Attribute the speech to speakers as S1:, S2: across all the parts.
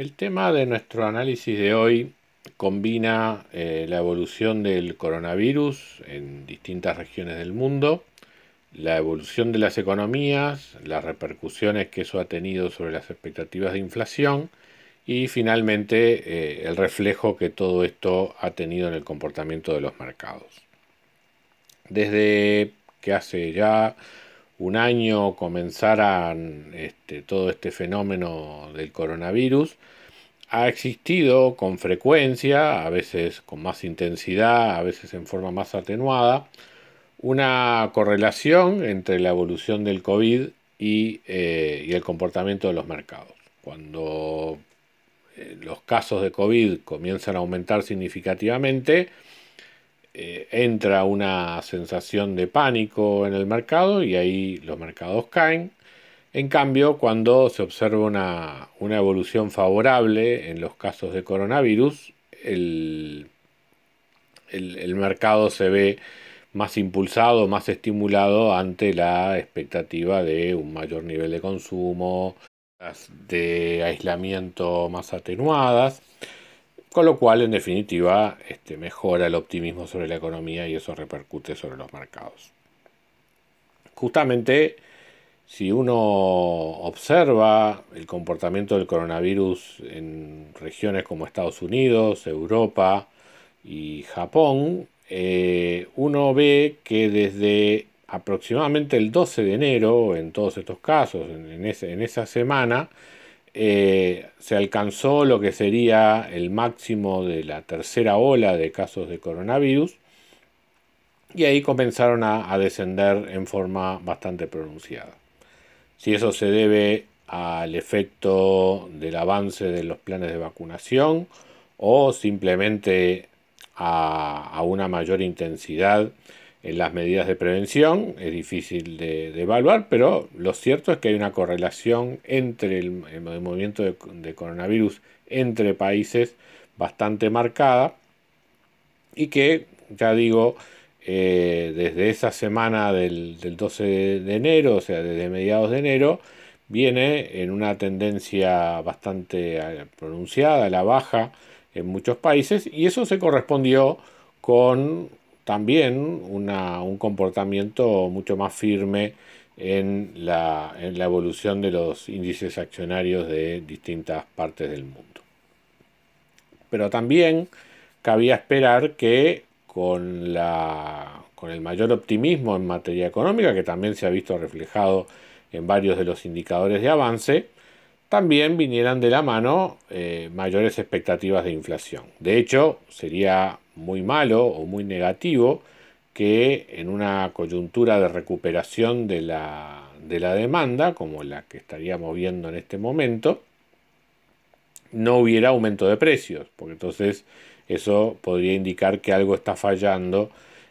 S1: El tema de nuestro análisis de hoy combina eh, la evolución del coronavirus en distintas regiones del mundo, la evolución de las economías, las repercusiones que eso ha tenido sobre las expectativas de inflación y finalmente eh, el reflejo que todo esto ha tenido en el comportamiento de los mercados. Desde que hace ya un año comenzaran este, todo este fenómeno del coronavirus, ha existido con frecuencia, a veces con más intensidad, a veces en forma más atenuada, una correlación entre la evolución del COVID y, eh, el comportamiento de los mercados. Cuando eh, los casos de COVID comienzan a aumentar significativamente, eh, entra una sensación de pánico en el mercado y ahí los mercados caen. En cambio, cuando se observa una, evolución favorable en los casos de coronavirus, el, el, mercado se ve más impulsado, más estimulado ante la expectativa de un mayor nivel de consumo, de aislamiento más atenuadas con lo cual, en definitiva, este, mejora el optimismo sobre la economía y eso repercute sobre los mercados. Justamente, si uno observa el comportamiento del coronavirus en regiones como Estados Unidos, Europa y Japón, eh, uno ve que desde aproximadamente el 12 de enero, en todos estos casos, en esa semana, eh, se alcanzó lo que sería el máximo de la tercera ola de casos de coronavirus y ahí comenzaron a, descender en forma bastante pronunciada. Si eso se debe al efecto del avance de los planes de vacunación o simplemente a una mayor intensidad en las medidas de prevención, es difícil de, evaluar, pero lo cierto es que hay una correlación entre el, movimiento de, coronavirus entre países bastante marcada y que, ya digo, eh, desde esa semana del, 12 de enero, o sea, desde mediados de enero, viene en una tendencia bastante eh, pronunciada la baja en muchos países y eso se correspondió con también un comportamiento mucho más firme en la, evolución de los índices accionarios de distintas partes del mundo. Pero también cabía esperar que con, la, con el mayor optimismo en materia económica, que también se ha visto reflejado en varios de los indicadores de avance, también vinieran de la mano eh, mayores expectativas de inflación. De hecho, sería muy malo o muy negativo que en una coyuntura de recuperación de la, de la demanda, como la que estaríamos viendo en este momento, no hubiera aumento de precios, porque entonces eso podría indicar que algo está fallando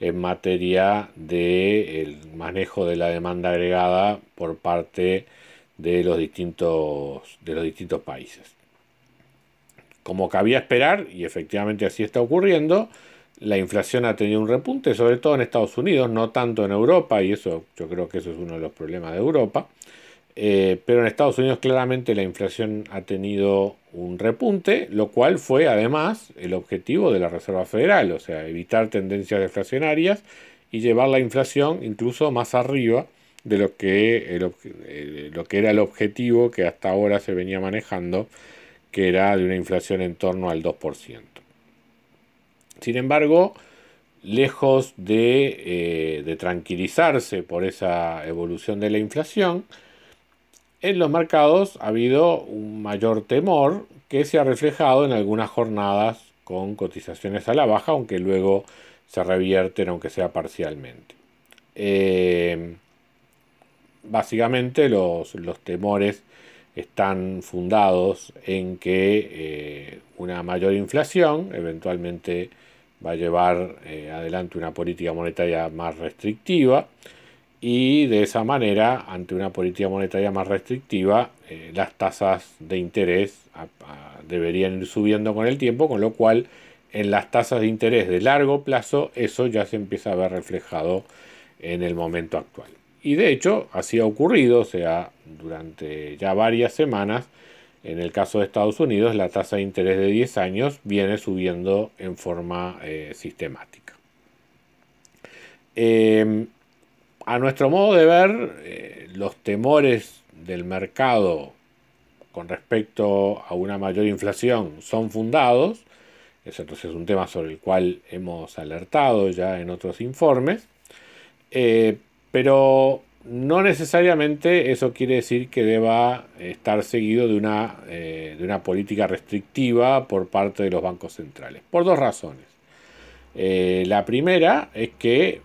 S1: en materia del manejo de la demanda agregada por parte de los distintos, de los distintos países como cabía esperar, y efectivamente así está ocurriendo, la inflación ha tenido un repunte, sobre todo en Estados Unidos, no tanto en Europa, y eso yo creo que eso es uno de los problemas de Europa. Eh, pero en Estados Unidos claramente la inflación ha tenido un repunte, lo cual fue además el objetivo de la Reserva Federal, o sea, evitar tendencias deflacionarias y llevar la inflación incluso más arriba de lo que, eh, lo que era el objetivo que hasta ahora se venía manejando que era de una inflación en torno al 2%. Sin embargo, lejos de, eh, tranquilizarse por esa evolución de la inflación, en los mercados ha habido un mayor temor que se ha reflejado en algunas jornadas con cotizaciones a la baja, aunque luego se revierten, aunque sea parcialmente. Eh, básicamente los, los temores están fundados en que eh, una mayor inflación eventualmente va a llevar eh, adelante una política monetaria más restrictiva y de esa manera, ante una política monetaria más restrictiva, eh, las tasas de interés deberían ir subiendo con el tiempo, con lo cual en las tasas de interés de largo plazo eso ya se empieza a ver reflejado en el momento actual. Y de hecho así ha ocurrido, o sea, durante ya varias semanas, en el caso de Estados Unidos, la tasa de interés de 10 años viene subiendo en forma eh, sistemática. Em, a nuestro modo de ver, eh, los temores del mercado con respecto a una mayor inflación son fundados. Eso entonces es un tema sobre el cual hemos alertado ya en otros informes. Eh, pero no necesariamente eso quiere decir que deba estar seguido de una, eh, de una política restrictiva por parte de los bancos centrales, por dos razones. Eh, la primera es que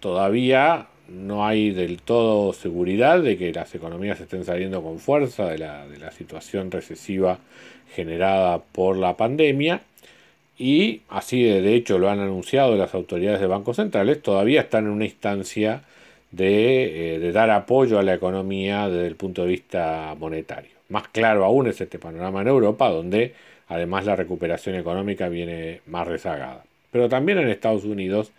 S1: todavía no hay del todo seguridad de que las economías estén saliendo con fuerza de la, de la situación recesiva generada por la pandemia y así de hecho lo han anunciado las autoridades de bancos centrales, todavía están en una instancia eh, de, dar apoyo a la economía desde el punto de vista monetario. Más claro aún es este panorama en Europa, donde además la recuperación económica viene más rezagada. Pero también en Estados Unidos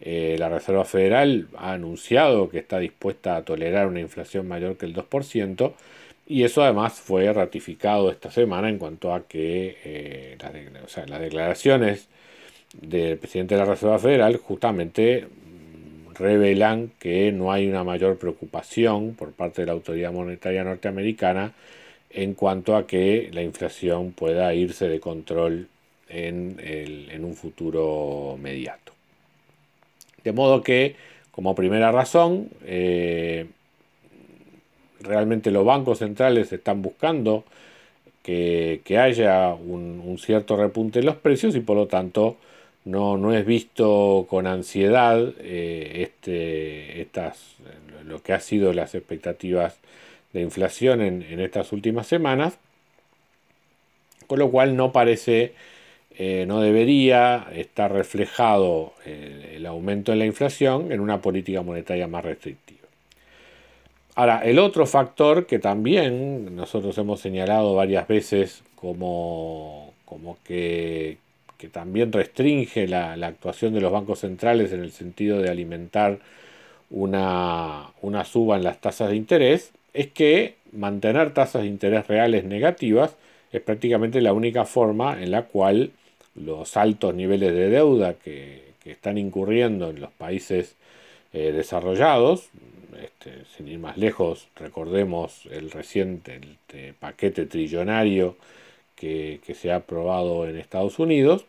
S1: eh, la Reserva Federal ha anunciado que está dispuesta a tolerar una inflación mayor que el 2%, y eso además fue ratificado esta semana en cuanto a que eh, las declaraciones del presidente de la Reserva Federal justamente revelan que no hay una mayor preocupación por parte de la autoridad monetaria norteamericana en cuanto a que la inflación pueda irse de control en, un futuro mediato. De modo que, como primera razón, eh, realmente los bancos centrales están buscando que, haya un, cierto repunte en los precios y por lo tanto no, no es visto con ansiedad eh, este, estas, lo que ha sido las expectativas de inflación en, estas últimas semanas, con lo cual no parece, eh, no debería estar reflejado el, el aumento en la inflación en una política monetaria más restrictiva. Ahora, el otro factor que también nosotros hemos señalado varias veces como, como que, que también restringe la, actuación de los bancos centrales en el sentido de alimentar una, una suba en las tasas de interés, es que mantener tasas de interés reales negativas es prácticamente la única forma en la cual los altos niveles de deuda que, están incurriendo en los países eh, desarrollados, este, sin ir más lejos, recordemos el reciente paquete trillonario que, se ha aprobado en Estados Unidos,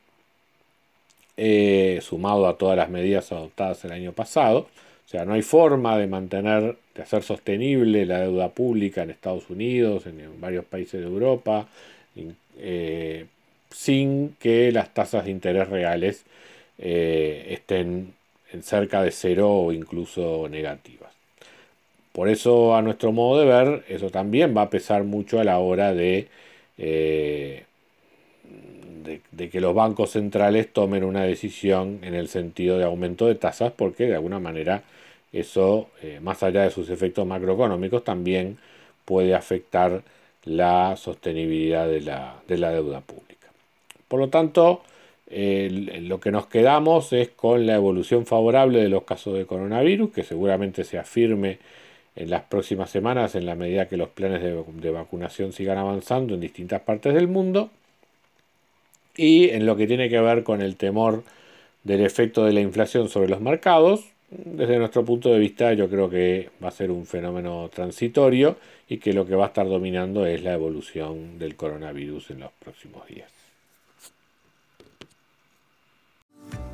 S1: eh, sumado a todas las medidas adoptadas el año pasado. O sea, no hay forma de mantener, de hacer sostenible la deuda pública en Estados Unidos, en, varios países de Europa, eh, sin que las tasas de interés reales estén en cerca de cero o incluso negativas. Por eso, a nuestro modo de ver, eso también va a pesar mucho a la hora de eh, de, que los bancos centrales tomen una decisión en el sentido de aumento de tasas, porque de alguna manera eso, eh, más allá de sus efectos macroeconómicos, también puede afectar la sostenibilidad de la, deuda pública. Por lo tanto, lo que nos quedamos es con la evolución favorable de los casos de coronavirus, que seguramente se afirme en las próximas semanas en la medida que los planes de, vacunación sigan avanzando en distintas partes del mundo. Y en lo que tiene que ver con el temor del efecto de la inflación sobre los mercados, desde nuestro punto de vista yo creo que va a ser un fenómeno transitorio y que lo que va a estar dominando es la evolución del coronavirus en los próximos días.